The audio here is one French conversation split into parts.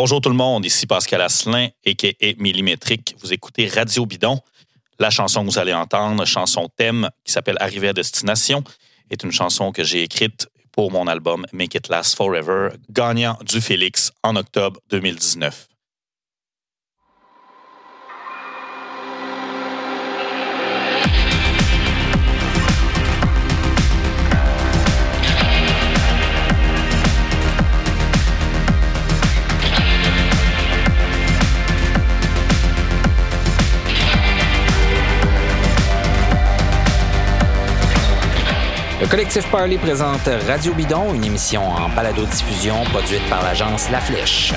Bonjour tout le monde, ici Pascal Asselin, a.k.a. Millimétrique. Vous écoutez Radio Bidon. La chanson que vous allez entendre, chanson thème qui s'appelle Arrivée à destination, est une chanson que j'ai écrite pour mon album Make It Last Forever, gagnant du Félix en octobre 2019. Le collectif Parley présente Radio Bidon, une émission en balado-diffusion produite par l'agence La Flèche.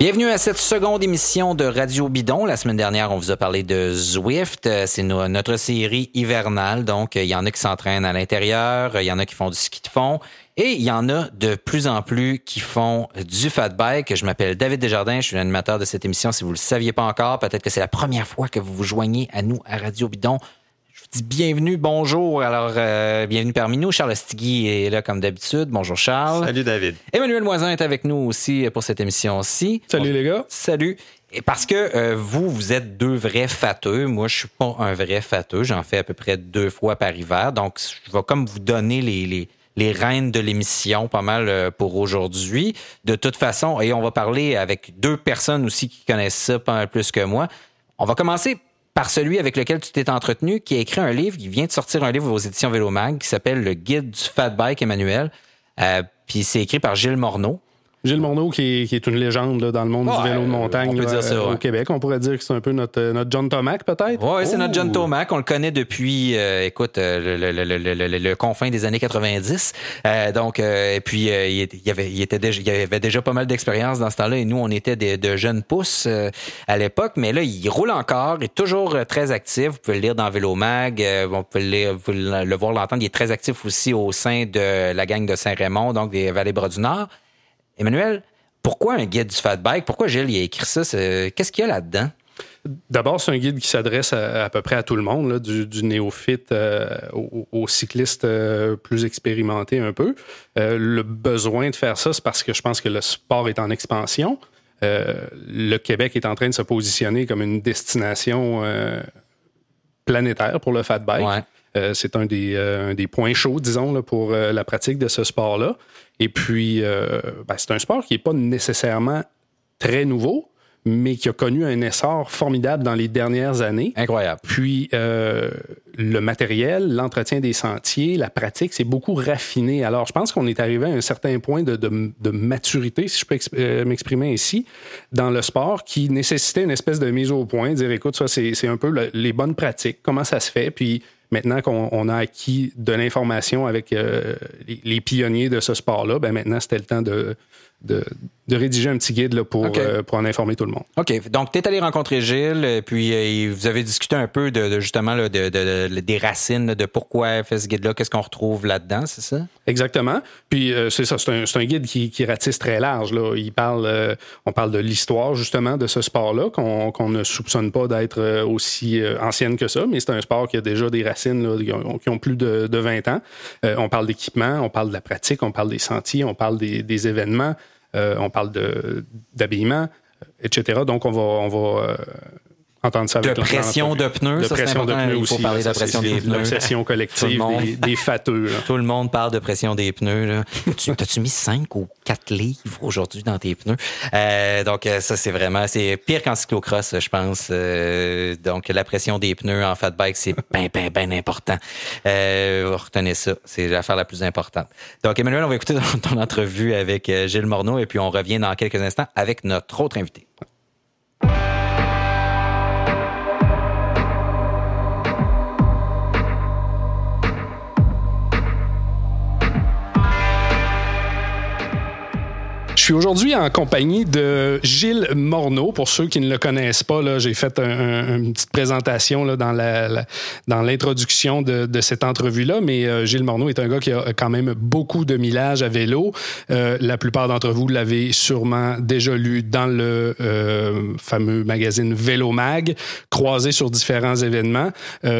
Bienvenue à cette seconde émission de Radio Bidon. La semaine dernière, on vous a parlé de Zwift. Euh, c'est notre série hivernale. Donc, il y en a qui s'entraînent à l'intérieur, il y en a qui font du ski de fond et il y en a de plus en plus qui font du fat bike. Je m'appelle David Desjardins, je suis l'animateur de cette émission. Si vous ne le saviez pas encore, peut-être que c'est la première fois que vous vous joignez à nous à Radio Bidon bienvenue, bonjour. Alors, euh, bienvenue parmi nous. Charles Stigui est là comme d'habitude. Bonjour Charles. Salut David. Emmanuel Moisin est avec nous aussi pour cette émission-ci. Salut les gars. Salut. Et parce que euh, vous, vous êtes deux vrais fateux. Moi, je suis pas un vrai fateux. J'en fais à peu près deux fois par hiver. Donc, je vais comme vous donner les, les, les rênes de l'émission pas mal euh, pour aujourd'hui. De toute façon, et on va parler avec deux personnes aussi qui connaissent ça pas mal plus que moi. On va commencer par celui avec lequel tu t'es entretenu, qui a écrit un livre, qui vient de sortir un livre aux éditions Vélomag, qui s'appelle Le Guide du Fat Bike Emmanuel. Euh, puis c'est écrit par Gilles Morneau. Gilles Morneau, qui est, une légende dans le monde du vélo de montagne au Québec. On pourrait dire que c'est un peu notre, notre John Tomac, peut-être? Oui, c'est notre John Tomac. On le connaît depuis, euh, écoute, euh, le, confin des années 90. Euh, donc, et puis, il, y avait, il, était déjà, il avait déjà pas mal d'expérience dans ce temps-là. Et nous, on était des, de jeunes pousses à l'époque. Mais là, il roule encore. Il est toujours très actif. Vous pouvez le lire dans Vélo Mag. vous pouvez le, vous le voir, l'entendre. Il est très actif aussi au sein de la gang de Saint-Raymond, donc des Vallées-Bras du Nord. Emmanuel, pourquoi un guide du fat bike? Pourquoi Gilles a écrit ça? Qu'est-ce qu'il y a là-dedans? D'abord, c'est un guide qui s'adresse à, peu près à tout le monde, du, néophyte euh, aux, cyclistes euh, plus expérimentés un peu. Euh, le besoin de faire ça, c'est parce que je pense que le sport est en expansion. le Québec est en train de se positionner comme une destination planétaire pour le fat bike. C'est un des, des, points chauds, disons, pour la pratique de ce sport-là. Et puis, euh, ben, c'est un sport qui n'est pas nécessairement très nouveau, mais qui a connu un essor formidable dans les dernières années. Incroyable. Puis euh, le matériel, l'entretien des sentiers, la pratique, c'est beaucoup raffiné. Alors, je pense qu'on est arrivé à un certain point de, de, maturité, si je peux euh, m'exprimer ici, dans le sport, qui nécessitait une espèce de mise au point, dire, écoute, ça, c'est un peu les bonnes pratiques, comment ça se fait, puis Maintenant qu'on a acquis de l'information avec euh, les, pionniers de ce sport-là, ben maintenant, c'était le temps de, de, rédiger un petit guide là, pour, euh, pour en informer tout le monde. OK. Donc, tu es allé rencontrer Gilles, puis euh, vous avez discuté un peu de, justement de, des racines, de pourquoi il fait ce guide-là, qu'est-ce qu'on retrouve là-dedans, c'est ça? Exactement. Puis, c'est ça, c'est un, un, guide qui, qui ratisse très large. Là. Il parle, on parle de l'histoire, justement, de ce sport-là, qu'on ne soupçonne pas d'être aussi ancienne que ça, mais c'est un sport qui a déjà des racines qui, ont, plus de, 20 ans. Euh, on parle d'équipement, on parle de la pratique, on parle des sentiers, on parle des, événements, euh, on parle d'habillement, etc. Donc, on va, on va entendre ça avec de pression de pneus, de pression de pneus aussi. Il faut parler de la pression des pneus. L'obsession collective des, des fateux. Tout le monde parle de pression des pneus. T'as-tu mis 5 ou 4 livres aujourd'hui dans tes pneus? Euh, donc, euh, ça, c'est vraiment... C'est pire qu'en cyclocross, je pense. Euh, donc, la pression des pneus en fat bike, c'est bien, bien, bien important. Euh, retenez ça. C'est l'affaire la plus importante. Donc, Emmanuel, on va écouter ton entrevue avec euh, Gilles Morneau et puis on revient dans quelques instants avec notre autre invité. Je suis aujourd'hui en compagnie de Gilles Morneau. Pour ceux qui ne le connaissent pas, là, j'ai fait une petite présentation là, dans, la, dans l'introduction de, de, cette entrevue-là, mais euh, Gilles Morneau est un gars qui a quand même beaucoup de millage à vélo. Euh, la plupart d'entre vous l'avez sûrement déjà lu dans le euh, fameux magazine Vélo Mag, croisé sur différents événements.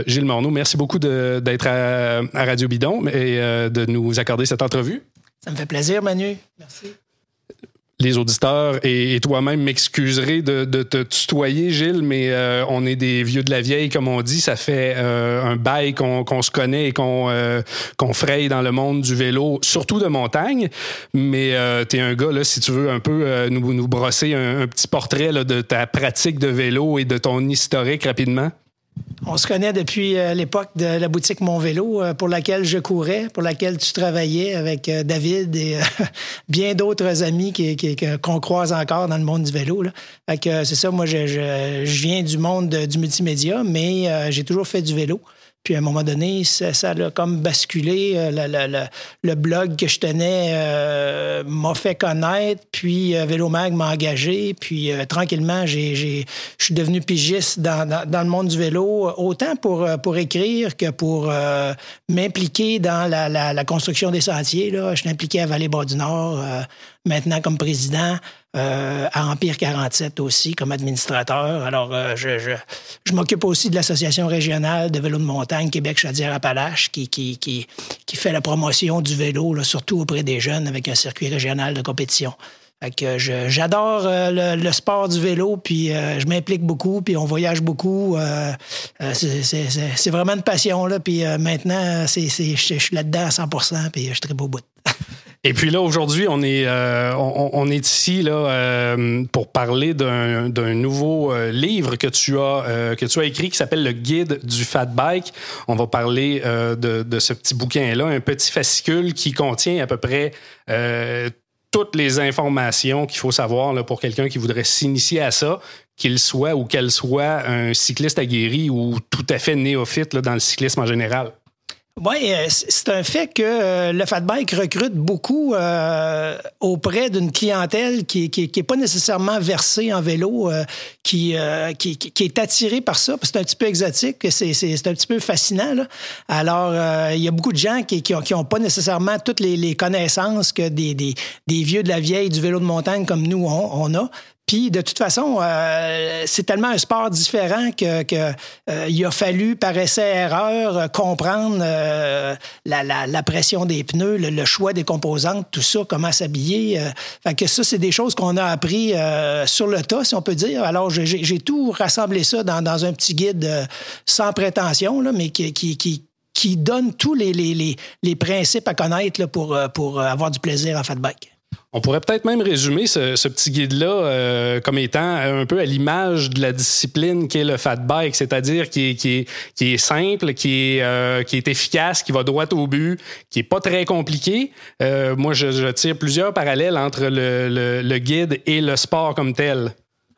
Gilles Morneau, merci beaucoup d'être à, à, Radio Bidon et de nous accorder cette entrevue. Ça me fait plaisir, Manu. Merci les auditeurs et, toi-même m'excuserez de, te tutoyer, Gilles, mais euh, on est des vieux de la vieille, comme on dit. Ça fait euh, un bail qu'on se connaît et euh, qu'on fraye dans le monde du vélo, surtout de montagne. Mais tu es un gars, là, si tu veux un peu nous, nous brosser un, petit portrait de ta pratique de vélo et de ton historique rapidement. On se connaît depuis euh, l'époque de la boutique Mon Vélo, euh, pour laquelle je courais, pour laquelle tu travaillais avec euh, David et bien d'autres amis qu'on croise encore dans le monde du vélo. c'est ça, moi, je, viens du monde du multimédia, mais j'ai toujours fait du vélo. Puis à un moment donné, ça, ça a comme basculé. Euh, le blog que je tenais euh, m'a fait connaître, puis euh, Vélomag m'a engagé, puis tranquillement, je suis devenu pigiste dans, dans, le monde du vélo, autant pour, pour écrire que pour m'impliquer dans la, la, construction des sentiers. Je suis impliqué à Vallée-Bas-du-Nord, maintenant comme président. Euh, à Empire 47 aussi comme administrateur. Alors, euh, je, je, je m'occupe aussi de l'association régionale de vélo de montagne Québec-Chaudière-Appalaches qui, qui, qui, qui, fait la promotion du vélo, là, surtout auprès des jeunes avec un circuit régional de compétition. Fait que j'adore euh, le, sport du vélo, puis je m'implique beaucoup, puis on voyage beaucoup. c'est vraiment une passion, là. Puis maintenant, c'est je suis là-dedans à 100% puis je suis très beau bout. Et puis là, aujourd'hui, on, est euh, on, est ici là, euh, pour parler d'un nouveau euh, livre que tu, as, que tu as écrit qui s'appelle Le Guide du Fat Bike. On va parler de, de, ce petit bouquin-là, un petit fascicule qui contient à peu près toutes les informations qu'il faut savoir là, pour quelqu'un qui voudrait s'initier à ça, qu'il soit ou qu'elle soit un cycliste aguerri ou tout à fait néophyte là, dans le cyclisme en général. Oui, euh, c'est un fait que euh, le Fat Bike recrute beaucoup euh, auprès d'une clientèle qui n'est qui, pas nécessairement versée en vélo, qui, qui, est attirée par ça, c'est un petit peu exotique, c'est un petit peu fascinant. Alors, il y a beaucoup de gens qui n'ont qui ont pas nécessairement toutes les, les connaissances que des, des, des, vieux de la vieille du vélo de montagne comme nous on, on a. Puis de toute façon, euh, c'est tellement un sport différent que, que euh, il a fallu par essai-erreur euh, comprendre la, la, pression des pneus, le, choix des composantes, tout ça, comment s'habiller. fait que ça, c'est des choses qu'on a appris sur le tas, si on peut dire. Alors j'ai tout rassemblé ça dans, dans un petit guide sans prétention, là, mais qui, qui, qui donne tous les, les, les, les principes à connaître pour, pour avoir du plaisir en fat bike. On pourrait peut-être même résumer ce, petit guide-là euh, comme étant un peu à l'image de la discipline qu'est le fat bike, c'est-à-dire qui est, simple, qui est, euh, qui est efficace, qui va droit au but, qui est pas très compliqué. Euh, moi, je, tire plusieurs parallèles entre le, guide et le sport comme tel.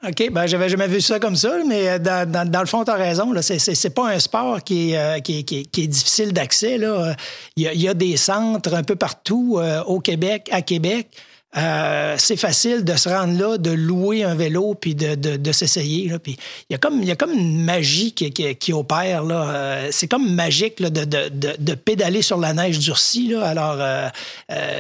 OK, ben j'avais jamais vu ça comme ça, mais dans, dans, le fond, tu as raison. Là, c'est, c'est, pas un sport qui est, qui est, qui est, difficile d'accès. Là. Il, y a, il y a des centres un peu partout au Québec, à Québec. Euh, c'est facile de se rendre là, de louer un vélo puis de, de, de s'essayer. Puis il y a comme il y a comme une magie qui, qui, qui opère là. Euh, c'est comme magique là, de, de, de, pédaler sur la neige durcie. Là. Alors euh,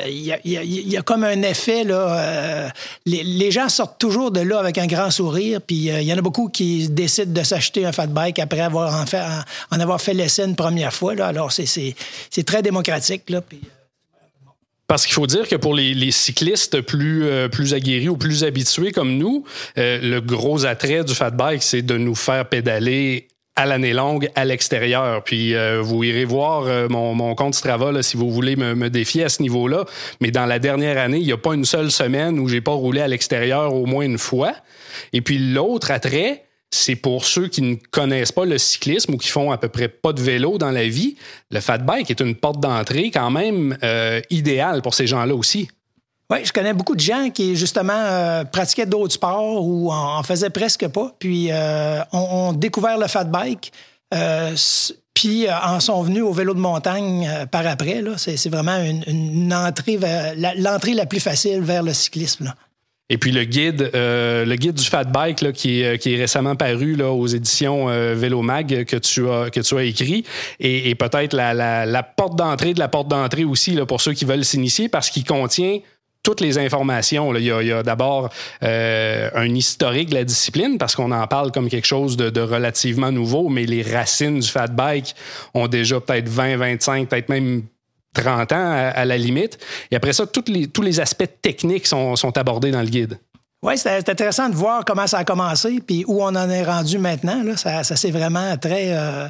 il, y a, il, y a, comme un effet là. Les, les, gens sortent toujours de là avec un grand sourire. Puis il y en a beaucoup qui décident de s'acheter un fat bike après avoir en, fait, en, avoir fait l'essai une première fois. Là. Alors c'est c'est très démocratique là. Parce qu'il faut dire que pour les, cyclistes plus, euh, plus aguerris ou plus habitués comme nous, euh, le gros attrait du fat bike, c'est de nous faire pédaler à l'année longue à l'extérieur. Puis euh, vous irez voir mon, mon, compte Strava là, si vous voulez me, me défier à ce niveau-là. Mais dans la dernière année, il n'y a pas une seule semaine où j'ai pas roulé à l'extérieur au moins une fois. Et puis l'autre attrait, c'est pour ceux qui ne connaissent pas le cyclisme ou qui font à peu près pas de vélo dans la vie. Le fat bike est une porte d'entrée quand même euh, idéale pour ces gens-là aussi. Oui, je connais beaucoup de gens qui, justement, euh, pratiquaient d'autres sports ou en, faisaient presque pas, puis euh, ont, découvert le fat bike. puis en sont venus au vélo de montagne par après. C'est vraiment l'entrée la, plus facile vers le cyclisme. Et puis le guide, euh, le guide du fat bike là, qui, est, qui est récemment paru là, aux éditions euh, Vélo Mag que tu as que tu as écrit et, et peut-être la, la, la, porte d'entrée de la porte d'entrée aussi là, pour ceux qui veulent s'initier parce qu'il contient toutes les informations. Là. Il y a, a d'abord euh, un historique de la discipline parce qu'on en parle comme quelque chose de, de, relativement nouveau, mais les racines du fat bike ont déjà peut-être 20, 25, peut-être même 30 ans à, la limite. Et après ça, les, tous les aspects techniques sont, sont abordés dans le guide. Oui, c'est intéressant de voir comment ça a commencé puis où on en est rendu maintenant. Là. Ça, ça s'est vraiment très, euh,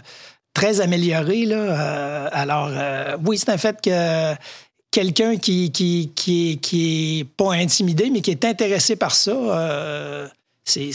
très amélioré. Là. Euh, alors, euh, oui, c'est un fait que quelqu'un qui, qui, qui, qui est pas intimidé, mais qui est intéressé par ça, c'est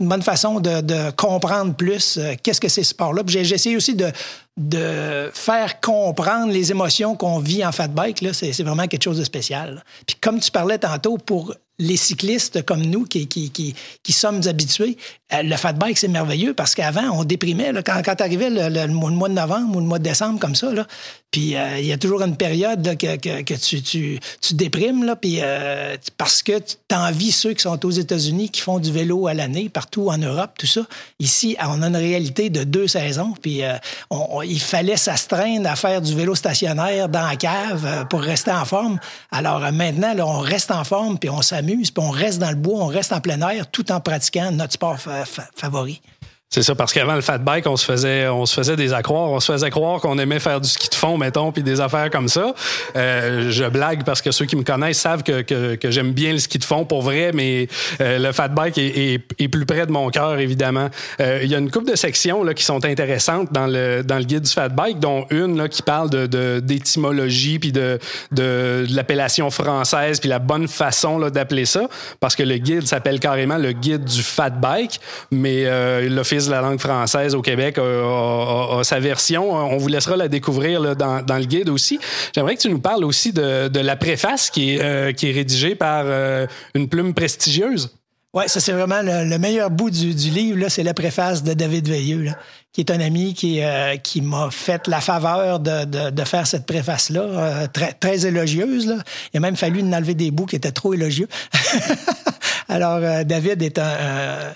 une bonne façon de, comprendre plus qu'est-ce que c'est ce sport-là. J'ai essayé aussi de, de faire comprendre les émotions qu'on vit en fat bike. C'est vraiment quelque chose de spécial. Puis comme tu parlais tantôt, pour les cyclistes comme nous qui, qui, qui, qui sommes habitués, euh, le fat bike, c'est merveilleux parce qu'avant, on déprimait. Là, quand, quand arrivait le, le, mois de novembre ou le mois de décembre comme ça, là, puis euh, il y a toujours une période que, que, que, tu, tu, déprimes là, puis, euh, parce que tu envies ceux qui sont aux États-Unis qui font du vélo à l'année, partout en Europe, tout ça. Ici, on a une réalité de deux saisons, puis on, il fallait s'astreindre à faire du vélo stationnaire dans la cave pour rester en forme. Alors maintenant, là, on reste en forme, puis on s'amuse, puis on reste dans le bois, on reste en plein air, tout en pratiquant notre sport favori. C'est ça, parce qu'avant le fat bike, on se faisait, on se faisait des accroires. On se faisait croire qu'on aimait faire du ski de fond, mettons, puis des affaires comme ça. Euh, je blague parce que ceux qui me connaissent savent que, que, que j'aime bien le ski de fond pour vrai, mais euh, le fat bike est, est, plus près de mon cœur, évidemment. Euh, il y a une couple de sections là, qui sont intéressantes dans le, dans le guide du fat bike, dont une là, qui parle de, d'étymologie, puis de, de, de l'appellation française, puis la bonne façon là, d'appeler ça, parce que le guide s'appelle carrément le guide du fat bike, mais euh, la langue française au Québec a, sa version. On vous laissera la découvrir dans, le guide aussi. J'aimerais que tu nous parles aussi de, la préface qui est, euh, qui est rédigée par euh, une plume prestigieuse. Oui, ça c'est vraiment le, meilleur bout du, livre, c'est la préface de David Veilleux, qui est un ami qui, euh, qui m'a fait la faveur de, faire cette préface-là, très, très élogieuse. Il a même fallu enlever des bouts qui étaient trop élogieux. Alors, euh, David est un,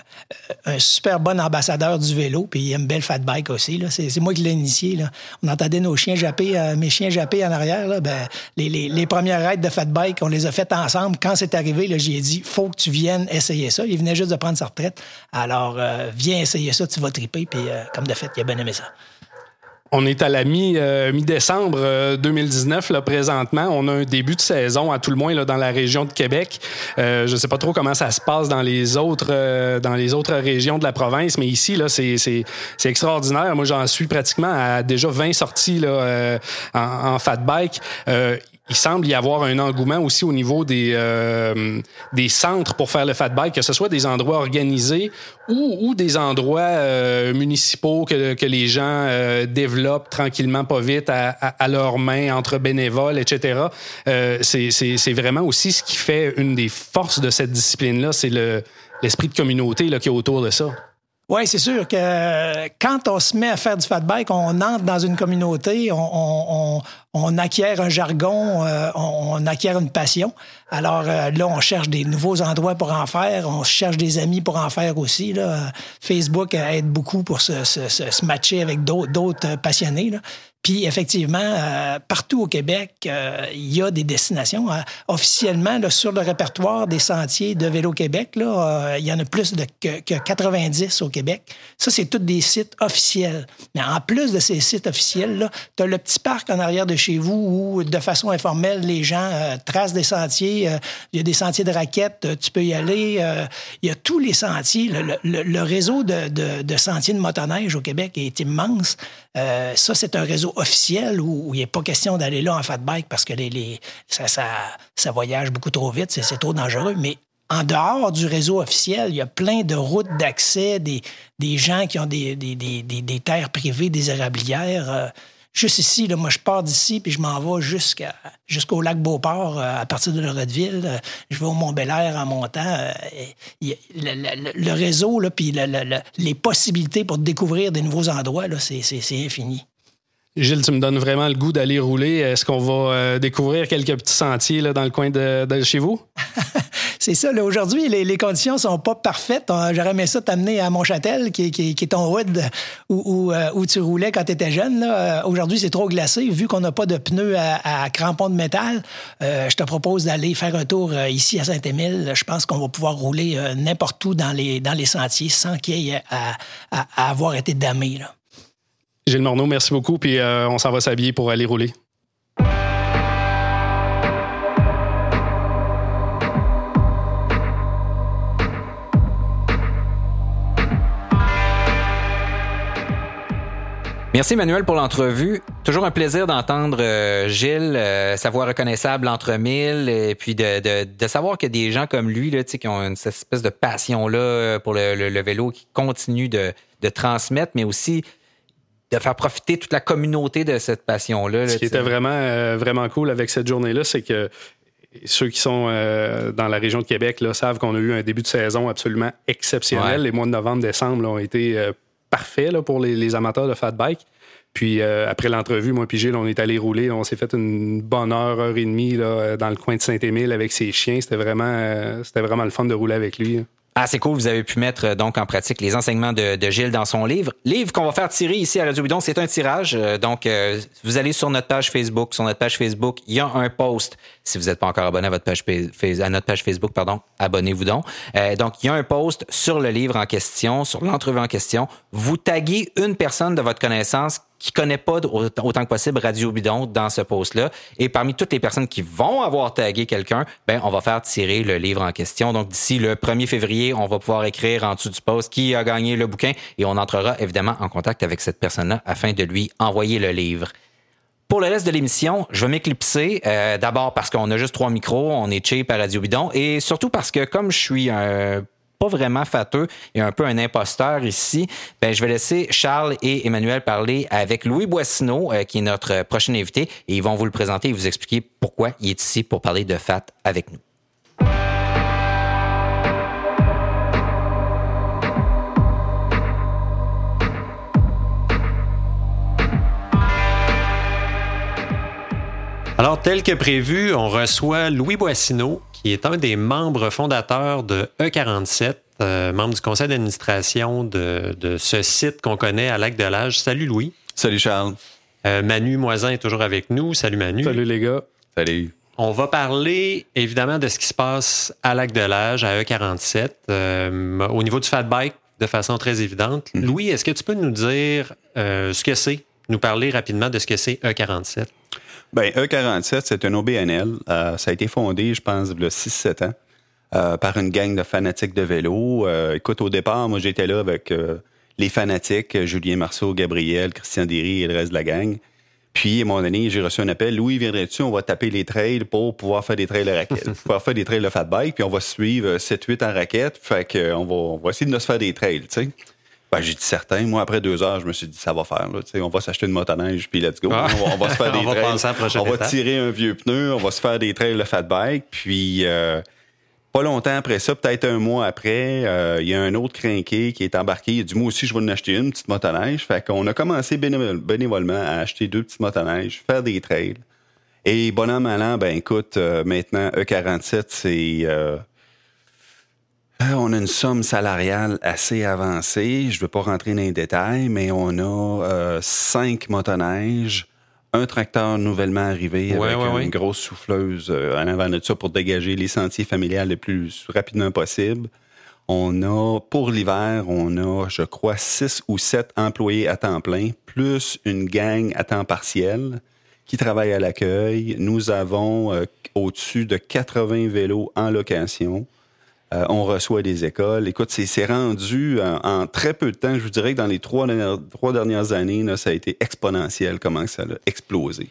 un, super bon ambassadeur du vélo, puis il aime belle fat bike aussi. C'est, moi qui l'ai initié. Là. On entendait nos chiens japper, euh, mes chiens japper en arrière. Là. Ben, les, les, les, premières raids de fat bike, on les a faites ensemble. Quand c'est arrivé, là, j'ai dit, faut que tu viennes essayer Il venait juste de prendre sa retraite. Alors, euh, viens essayer ça, tu vas triper. Puis, comme de fait, il a bien aimé ça. On est à la mi, euh, mi-décembre 2019 euh, là, présentement. On a un début de saison, à tout le moins là, dans la région de Québec. Euh, je ne sais pas trop comment ça se passe dans les autres dans les autres régions de la province, mais ici là, c'est extraordinaire. Moi, j'en suis pratiquement à déjà 20 sorties là, en, en, fat bike il semble y avoir un engouement aussi au niveau des, euh, des centres pour faire le fat bike, que ce soit des endroits organisés ou, ou des endroits euh, municipaux que, que les gens euh, développent tranquillement, pas vite, à, à, leurs mains, entre bénévoles, etc. c'est vraiment aussi ce qui fait une des forces de cette discipline-là, c'est l'esprit de communauté là, qui est autour de ça. Oui, c'est sûr que quand on se met à faire du fat bike, on entre dans une communauté, on, on, acquiert un jargon, euh, on, acquiert une passion. Alors euh, là, on cherche des nouveaux endroits pour en faire, on cherche des amis pour en faire aussi. Là. Facebook aide beaucoup pour se, se, se matcher avec d'autres passionnés. Là. Puis effectivement, euh, partout au Québec, euh, il y a des destinations. Euh, officiellement, sur le répertoire des sentiers de Vélo Québec, là, il y en a plus de, que, que 90 au Québec. Ça, c'est tous des sites officiels. Mais en plus de ces sites officiels, tu as le petit parc en arrière de chez vous où, de façon informelle, les gens tracent des sentiers. il y a des sentiers de raquettes, tu peux y aller. il y a tous les sentiers. Le, réseau de, de, sentiers de motoneige au Québec est immense. Ça, c'est un réseau officiel où, il n'est pas question d'aller là en fat bike parce que les, ça, ça, voyage beaucoup trop vite, c'est trop dangereux. Mais en dehors du réseau officiel, il y a plein de routes d'accès, des, des gens qui ont des, des, des, des, terres privées, des érablières. Euh, juste ici, là, moi, je pars d'ici, puis je m'en vais jusqu'à, jusqu'au lac Beauport à partir de Loretteville. je vais au Mont-Belair en montant. le, réseau, là, puis les possibilités pour découvrir des nouveaux endroits, là, c'est, c'est infini. Gilles, tu me donnes vraiment le goût d'aller rouler. Est-ce qu'on va euh, découvrir quelques petits sentiers là, dans le coin de, chez vous? c'est ça. Aujourd'hui, les, les, conditions sont pas parfaites. J'aurais aimé ça t'amener à Montchâtel, qui, est ton hood où, euh, tu roulais quand tu étais jeune. Euh, aujourd'hui, c'est trop glacé. Vu qu'on n'a pas de pneus à, crampons de métal, je te propose d'aller faire un tour ici à Saint-Émile. Je pense qu'on va pouvoir rouler n'importe où dans les, sentiers sans qu'il y ait à, avoir été damé. Gilles Morneau, merci beaucoup, puis euh, on s'en va s'habiller pour aller rouler. Merci Emmanuel pour l'entrevue. Toujours un plaisir d'entendre euh, Gilles, euh, sa voix reconnaissable entre mille, et puis de, savoir qu'il y a des gens comme lui là, qui ont une, cette espèce de passion-là pour le, vélo qui continue de, de transmettre, mais aussi de faire profiter toute la communauté de cette passion-là. Ce qui était vraiment, euh, vraiment cool avec cette journée-là, c'est que ceux qui sont euh, dans la région de Québec là, savent qu'on a eu un début de saison absolument exceptionnel. Les mois de novembre, décembre ont été euh, parfaits pour les, amateurs de fat bike. Puis après l'entrevue, moi et Gilles, on est allé rouler. On s'est fait une bonne heure, heure et demie dans le coin de Saint-Émile avec ses chiens. C'était vraiment, c'était vraiment le fun de rouler avec lui. Ah, c'est cool. Vous avez pu mettre euh, donc en pratique les enseignements de, Gilles dans son livre. Livre qu'on va faire tirer ici à Radio Bidon, c'est un tirage. Euh, donc, euh, vous allez sur notre page Facebook. Sur notre page Facebook, il y a un post. Si vous n'êtes pas encore abonné à, notre page Facebook, pardon, abonnez-vous donc. donc, il y a un post sur le livre en question, sur l'entrevue en question. Vous taguez une personne de votre connaissance qui connaît pas autant que possible Radio Bidon dans ce post-là. Et parmi toutes les personnes qui vont avoir tagué quelqu'un, ben, on va faire tirer le livre en question. Donc, d'ici le 1er février, on va pouvoir écrire en dessous du post qui a gagné le bouquin et on entrera évidemment en contact avec cette personne-là afin de lui envoyer le livre. Pour le reste de l'émission, je vais m'éclipser. Euh, d'abord parce qu'on a juste trois micros, on est cheap à Radio Bidon, et surtout parce que comme je suis un pas vraiment fateux et un peu un imposteur ici, ben, je vais laisser Charles et Emmanuel parler avec Louis Boissineau, euh, qui est notre prochain invité, et ils vont vous le présenter et vous expliquer pourquoi il est ici pour parler de FAT avec nous. Alors, tel que prévu, on reçoit Louis Boissineau, qui est un des membres fondateurs de E47, euh, membre du conseil d'administration de, ce site qu'on connaît à Lac de l'Âge. Salut Louis. Salut Charles. Euh, Manu Moisin est toujours avec nous. Salut Manu. Salut les gars. Salut. On va parler évidemment de ce qui se passe à Lac de l'Âge, à E47, euh, au niveau du fat bike, de façon très évidente. Mm. Louis, est-ce que tu peux nous dire ce que c'est, nous parler rapidement de ce que c'est E47? Bien, E47, c'est un OBNL. Euh, ça a été fondé, je pense, il y a 6-7 ans, euh, par une gang de fanatiques de vélo. Euh, écoute, au départ, moi, j'étais là avec les fanatiques, Julien Marceau, Gabriel, Christian Derry et le reste de la gang. Puis, à un moment donné, j'ai reçu un appel. Louis, viendrais-tu? On va taper les trails pour pouvoir faire des trails à raquette. pouvoir faire des trails de fat bike, puis on va suivre 7-8 en raquette. Fait qu'on va, on va essayer de nous faire des trails, tu sais. Ben, j'ai dit certain. Moi, après deux heures, je me suis dit, ça va faire. Là. On va s'acheter une motoneige, puis let's go. Ah. On, va, se faire des on trails. on va tirer un vieux pneu, on va se faire des trails de fat bike. Puis, euh, pas longtemps après ça, peut-être un mois après, euh, il y a un autre crinqué qui est embarqué. Il a dit, moi aussi, je vais en acheter une petite motoneige. Fait qu'on a commencé bénévolement à acheter deux petites motoneiges, faire des trails. Et bon an, mal an, ben écoute, euh, maintenant, E47, c'est euh, on a une somme salariale assez avancée. Je ne veux pas rentrer dans les détails, mais on a euh, cinq motoneiges, un tracteur nouvellement arrivé avec une grosse souffleuse euh, en avant de ça pour dégager les sentiers familiales le plus rapidement possible. On a, pour l'hiver, on a, je crois, six ou sept employés à temps plein, plus une gang à temps partiel qui travaille à l'accueil. Nous avons au-dessus de 80 vélos en location. Euh, on reçoit des écoles. Écoute, c'est rendu en, très peu de temps. Je vous dirais que dans les trois dernières, trois dernières années, ça a été exponentiel comment ça a explosé.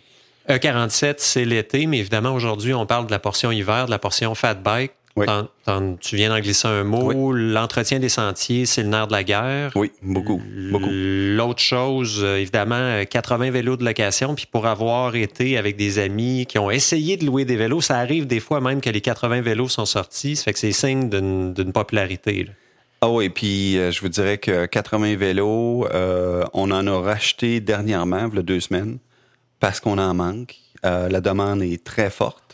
E47, c'est l'été, mais évidemment, aujourd'hui, on parle de la portion hiver, de la portion fat bike. Oui. Tu viens d'en glisser un mot. L'entretien des sentiers, c'est le nerf de la guerre. Oui, beaucoup, beaucoup. L'autre chose, euh, évidemment, euh, 80 vélos de location. Puis pour avoir été avec des amis qui ont essayé de louer des vélos, ça arrive des fois même que les 80 vélos sont sortis. Ça fait que c'est signe d'une d'une popularité. là. Ah oui, puis euh, je vous dirais que 80 vélos, euh, on en a racheté dernièrement, il y a deux semaines, parce qu'on en manque. Euh, la demande est très forte.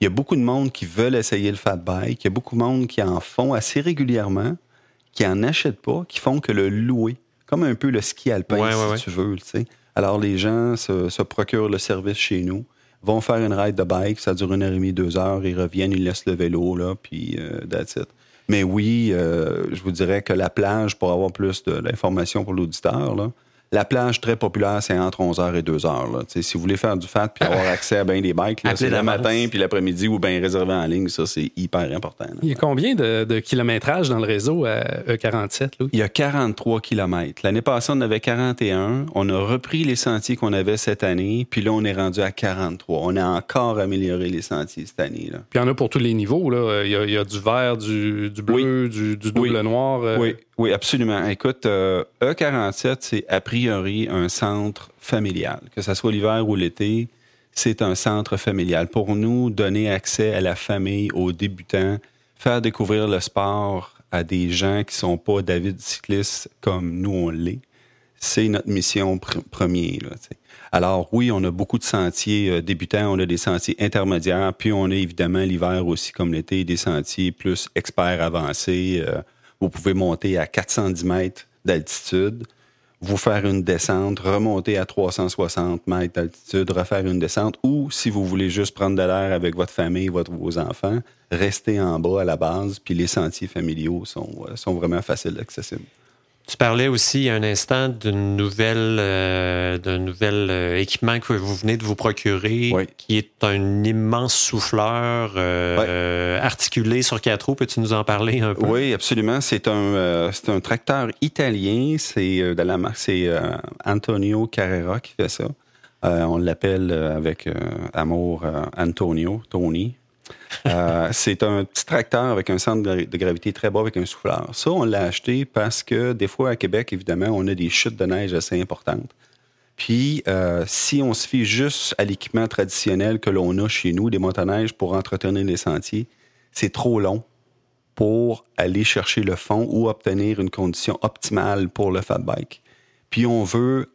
Il y a beaucoup de monde qui veulent essayer le fat bike. Il y a beaucoup de monde qui en font assez régulièrement, qui en achètent pas, qui font que le louer, comme un peu le ski alpin, Ouais, si ouais, tu veux. tu sais. Alors les gens se, se procurent le service chez nous, vont faire une ride de bike, ça dure une heure et demie, deux heures, ils reviennent, ils laissent le vélo, là, puis euh, that's it. Mais oui, euh, je vous dirais que la plage, pour avoir plus d'informations pour l'auditeur, là, la plage très populaire, c'est entre 11h et 2h. Là. Tu sais, Si vous voulez faire du fat puis avoir accès à bien des bikes, c'est le matin puis l'après-midi ou bien réservé en ligne, ça c'est hyper important. là. Il y a combien de, de kilométrage dans le réseau à E47, Louis? Il y a 43 km. L'année passée, on avait 41. On a repris les sentiers qu'on avait cette année, puis là, on est rendu à 43. On a encore amélioré les sentiers cette année. Là. Puis il y en a pour tous les niveaux. Là. Il, y a, il y a du vert, du, du bleu, du, du double Oui. noir. euh, Oui, oui, absolument. Écoute, euh, E47, c'est a un centre familial. Que ce soit l'hiver ou l'été, c'est un centre familial. Pour nous, donner accès à la famille, aux débutants, faire découvrir le sport à des gens qui sont pas David cyclistes comme nous on l'est, c'est notre mission pr- première. là. Alors oui, on a beaucoup de sentiers euh, débutants, on a des sentiers intermédiaires, puis on a évidemment l'hiver aussi comme l'été des sentiers plus experts avancés. euh, vous pouvez monter à 410 mètres d'altitude, vous faire une descente, remonter à 360 mètres d'altitude, refaire une descente, ou si vous voulez juste prendre de l'air avec votre famille, votre, vos enfants, rester en bas à la base, puis les sentiers familiaux sont, euh, sont vraiment faciles d'accessibles. Tu parlais aussi il y a un instant d'une nouvelle, euh, d'un nouvel euh, équipement que vous venez de vous procurer, Oui. qui est un immense souffleur euh, articulé sur quatre roues. Peux-tu nous en parler un peu? Oui, absolument. C'est un, c'est un tracteur italien. C'est de la marque, c'est Antonio Carrera qui fait ça. On l'appelle avec amour Antonio, Tony. Euh, c'est un petit tracteur avec un centre de gravité très bas avec un souffleur. Ça, on l'a acheté parce que des fois à Québec, évidemment, on a des chutes de neige assez importantes. Puis, euh, si on se fie juste à l'équipement traditionnel que l'on a chez nous, des motoneiges pour entretenir les sentiers, c'est trop long pour aller chercher le fond ou obtenir une condition optimale pour le fat bike. Puis, on veut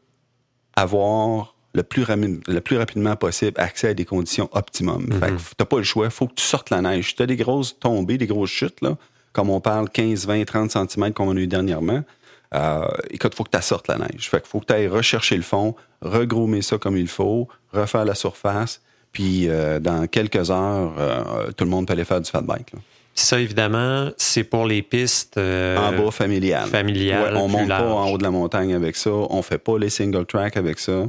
avoir le plus, le plus rapidement possible accès à des conditions optimum. Fait que t'as pas le choix, faut que tu sortes la neige. Si t'as des grosses tombées, des grosses chutes, là, comme on parle 15, 20, 30 cm comme on a eu dernièrement, euh, écoute, faut que tu sortes la neige. Fait que faut que tu ailles rechercher le fond, regroomer ça comme il faut, refaire la surface, puis euh, dans quelques heures, euh, tout le monde peut aller faire du fat bike. là. Ça, évidemment, c'est pour les pistes euh, en bas, familial. familiales Ouais, on monte pas en haut de la montagne avec ça. On fait pas les single track avec ça.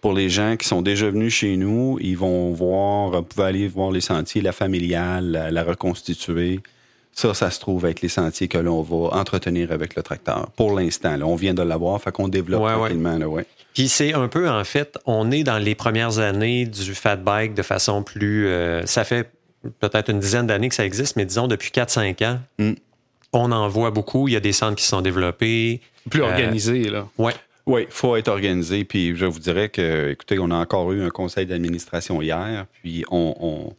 Pour les gens qui sont déjà venus chez nous, ils vont voir, vous pouvez aller voir les sentiers, la familiale, la, la reconstituer. Ça, ça se trouve avec les sentiers que l'on va entretenir avec le tracteur. Pour l'instant, là, on vient de l'avoir, fait qu'on développe Ouais, ouais. tranquillement. Là, ouais. Puis c'est un peu, en fait, on est dans les premières années du fat bike de façon plus... euh, ça fait peut-être une dizaine d'années que ça existe, mais disons depuis 4-5 ans, Mm. on en voit beaucoup. Il y a des centres qui sont développés. Plus Euh, organisé, là. Ouais. Oui, il faut être organisé. Puis je vous dirais que, écoutez, on a encore eu un conseil d'administration hier, puis on, on,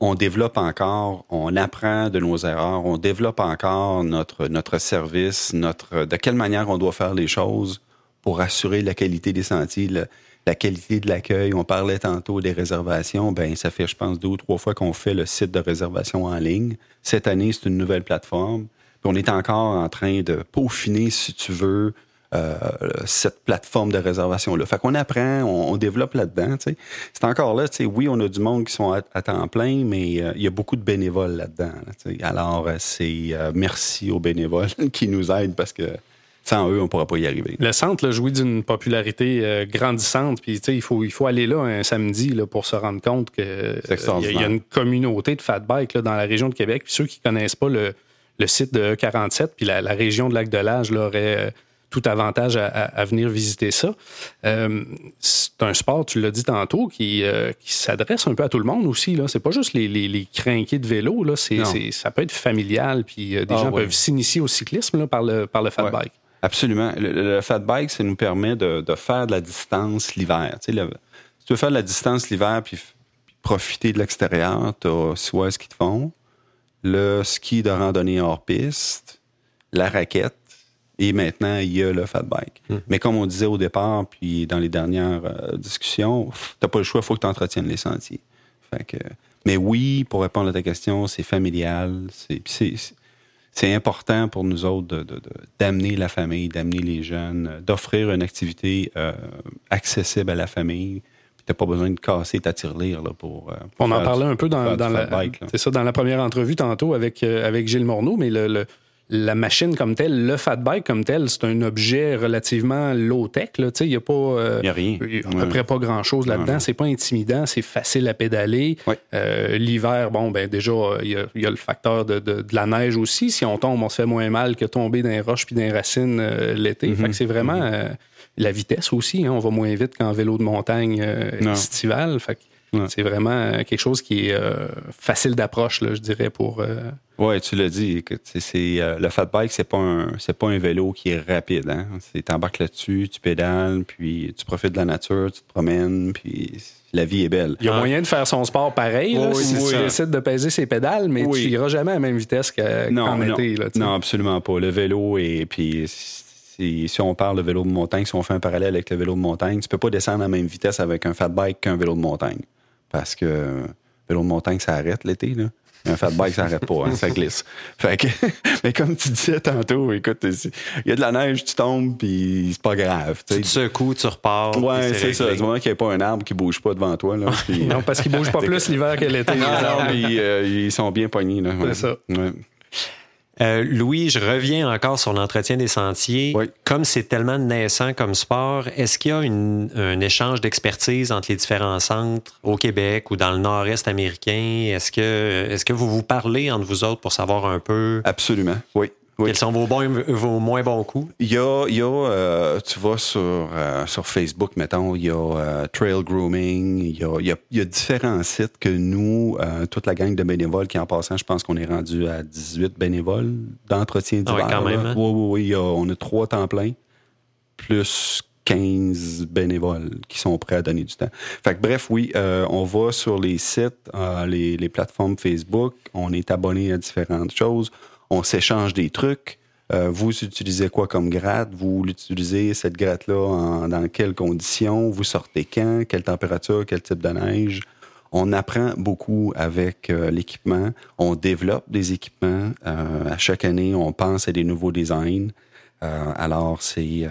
on développe encore, on apprend de nos erreurs, on développe encore notre, notre service, notre, de quelle manière on doit faire les choses pour assurer la qualité des sentiers, le- la qualité de l'accueil. On parlait tantôt des réservations. Ben, ça fait, je pense, deux ou trois fois qu'on fait le site de réservation en ligne. Cette année, c'est une nouvelle plateforme. Puis on est encore en train de peaufiner, si tu veux, euh, cette plateforme de réservation-là. Fait qu'on apprend, on, développe là-dedans. C'est encore là, oui, on a du monde qui sont à, temps plein, mais euh, il y a beaucoup de bénévoles là-dedans. Alors, euh, c'est merci aux bénévoles qui nous aident parce que sans eux, on ne pourra pas y arriver. Le centre là, jouit d'une popularité euh, grandissante. Puis, il faut, il faut aller là un samedi là, pour se rendre compte que euh, y a une communauté de fat bike là, dans la région de Québec. Puis ceux qui connaissent pas le, le site de E47, puis la, la région de Lac-de-Lage là, auraient euh, tout avantage à, venir visiter ça. c'est un sport, tu l'as dit tantôt, qui, qui s'adresse un peu à tout le monde aussi. Là. C'est pas juste les, les, les crinqués de vélo. Là. Ça peut être familial, puis des ah gens peuvent s'initier au cyclisme là, par, le, par le fat bike. Absolument. Le, fat bike, ça nous permet de, de faire de la distance l'hiver. Tu sais, si tu veux faire de la distance l'hiver puis, profiter de l'extérieur, tu as soit ski de fond, le ski de randonnée hors piste, la raquette, et maintenant, il y a le fat bike. Hmm. Mais comme on disait au départ, puis dans les dernières euh, discussions, tu n'as pas le choix, il faut que tu entretiennes les sentiers. Fait que, mais oui, pour répondre à ta question, c'est familial. C'est, c'est important pour nous autres d'amener la famille, d'amener les jeunes, d'offrir une activité euh, accessible à la famille. Tu n'as pas besoin de casser ta tirelire là, pour, euh, On en parlait un peu dans, la, c'est ça, dans la première entrevue tantôt avec, euh, avec Gilles Morneau, mais le la machine comme telle, le fat bike comme tel, c'est un objet relativement low-tech. Il n'y a pas. Euh, a rien. à peu près pas grand-chose là-dedans. C'est pas intimidant, c'est facile à pédaler. Euh, l'hiver, bon, ben déjà, il y, a, le facteur de, la neige aussi. Si on tombe, on se fait moins mal que tomber dans les roches puis dans les racines euh, l'été. Mm-hmm. c'est vraiment mm-hmm. la vitesse aussi. Hein. on va moins vite qu'en vélo de montagne estival. Fait c'est vraiment euh, quelque chose qui est euh, facile d'approche, je dirais, pour. Euh, oui, tu l'as dit. C'est, le fat bike, c'est pas un c'est pas un vélo qui est rapide. Hein? C'est t'embarques là-dessus, tu pédales, puis tu profites de la nature, tu te promènes, puis la vie est belle. Il y a moyen de faire son sport pareil si tu décides de peser ses pédales, mais tu n'iras jamais à la même vitesse qu'en été. non, absolument pas. Le vélo et puis si, on parle de vélo de montagne, si on fait un parallèle avec le vélo de montagne, tu peux pas descendre à la même vitesse avec un fat bike qu'un vélo de montagne parce que vélo de montagne, ça arrête l'été. Là. Un fat bike, ça n'arrête pas, hein, ça glisse. Fait que, mais comme tu disais tantôt, écoute, il y a de la neige, tu tombes, puis c'est pas grave. Tu te secoues, tu repars. Ouais, c'est ça. Du moment qu'il n'y a pas un arbre qui bouge pas devant toi. Là, non, parce qu'il bouge pas plus l'hiver que l'été. Non, non, mais euh, ils sont bien pognés. C'est ça. Euh, Louis, je reviens encore sur l'entretien des sentiers. Comme c'est tellement naissant comme sport, est-ce qu'il y a un échange d'expertise entre les différents centres au Québec ou dans le nord-est américain? Est-ce que, est-ce que vous vous parlez entre vous autres pour savoir un peu? Absolument, oui. Quels sont vos, bons, vos moins bons coups? Il y a, il y a euh, tu vas sur, euh, sur Facebook, mettons, il y a euh, Trail Grooming, il y a, il y a, différents sites que nous, toute la gang de bénévoles qui en passant, je pense qu'on est rendu à 18 bénévoles d'entretien d'hiver. Ah oui, quand même. Hein? Oui, oui, oui. on a trois temps pleins, plus 15 bénévoles qui sont prêts à donner du temps. Fait que, bref, oui, on va sur les sites, les, les, plateformes Facebook, on est abonné à différentes choses on s'échange des trucs. Euh, vous utilisez quoi comme gratte? Vous l'utilisez, cette gratte-là, dans quelles conditions? Vous sortez quand? Quelle température? Quel type de neige? On apprend beaucoup avec euh, l'équipement. On développe des équipements. Euh, à chaque année, on pense à des nouveaux designs. Alors, c'est,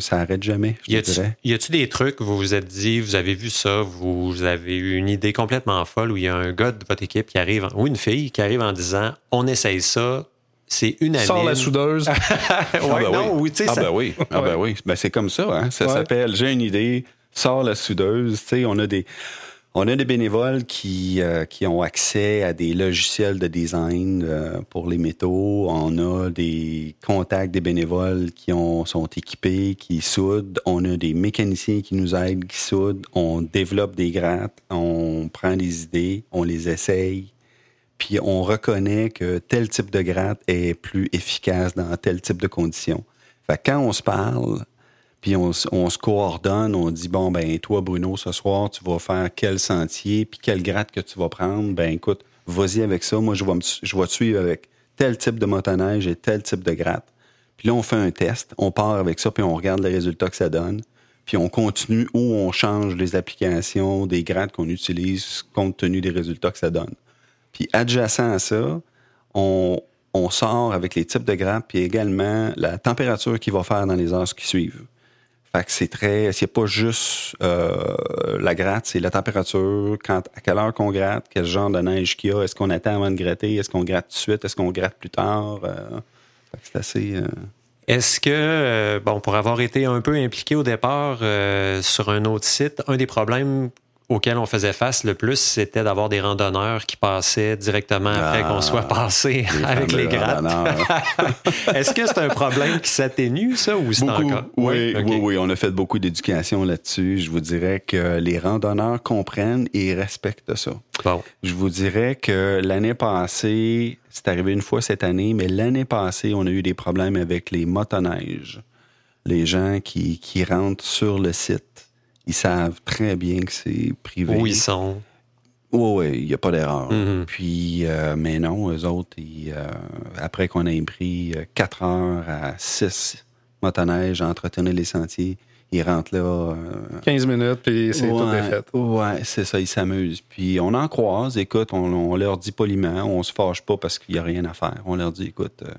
ça n'arrête jamais, je y dirais. Y a-t-il des trucs, vous vous êtes dit, vous avez vu ça, vous avez eu une idée complètement folle où il y a un gars de votre équipe qui arrive, ou une fille qui arrive en disant, on essaye ça, c'est une année. Sors la soudeuse. ouais, ah ben non, oui. ah ben oui. Ah ben oui. Ben c'est comme ça. Hein? Ça s'appelle J'ai une idée, sors la soudeuse. sais, on a des. On a des bénévoles qui, euh, qui ont accès à des logiciels de design euh, pour les métaux. On a des contacts des bénévoles qui ont, sont équipés, qui soudent. On a des mécaniciens qui nous aident, qui soudent. On développe des grattes. On prend des idées, on les essaye puis on reconnaît que tel type de gratte est plus efficace dans tel type de conditions. Fait quand on se parle, puis on, se coordonne, on dit bon ben toi Bruno ce soir tu vas faire quel sentier, puis quelle gratte que tu vas prendre, ben écoute vas-y avec ça, moi je vais te suivre avec tel type de motoneige et tel type de gratte. Puis là on fait un test, on part avec ça puis on regarde les résultats que ça donne. Puis on continue ou on change les applications des grattes qu'on utilise compte tenu des résultats que ça donne. Puis adjacent à ça, on, sort avec les types de grappes puis également la température qu'il va faire dans les heures qui suivent. Fait que c'est très, c'est pas juste euh, la gratte, c'est la température, quand, à quelle heure qu'on gratte, quel genre de neige qu'il y a, est-ce qu'on attend avant de gratter, est-ce qu'on gratte tout de suite, est-ce qu'on gratte plus tard. Euh, c'est assez. Euh, est-ce que, bon, pour avoir été un peu impliqué au départ sur un autre site, un des problèmes auquel on faisait face le plus, c'était d'avoir des randonneurs qui passaient directement après Ah, qu'on soit passé les avec les grattes. Est-ce que c'est un problème qui s'atténue, ça, ou c'est encore? Oui, oui, oui, on a fait beaucoup d'éducation là-dessus. Je vous dirais que les randonneurs comprennent et respectent ça. Bon. Je vous dirais que l'année passée, c'est arrivé une fois cette année, mais l'année passée, on a eu des problèmes avec les motoneiges. Les gens qui, qui rentrent sur le site, ils savent très bien que c'est privé. Où ils sont. Oui, oui, il n'y a pas d'erreur. Mhm. Puis, euh, mais non, eux autres, ils, euh, après qu'on ait pris 4 heures à 6 motoneiges à entretenir les sentiers, ils rentrent là. euh, 15 minutes, puis c'est tout ouais, défait. Ouais, c'est ça, ils s'amusent. Puis on en croise, écoute, on, on leur dit poliment, on se fâche pas parce qu'il n'y a rien à faire. On leur dit, écoute, euh,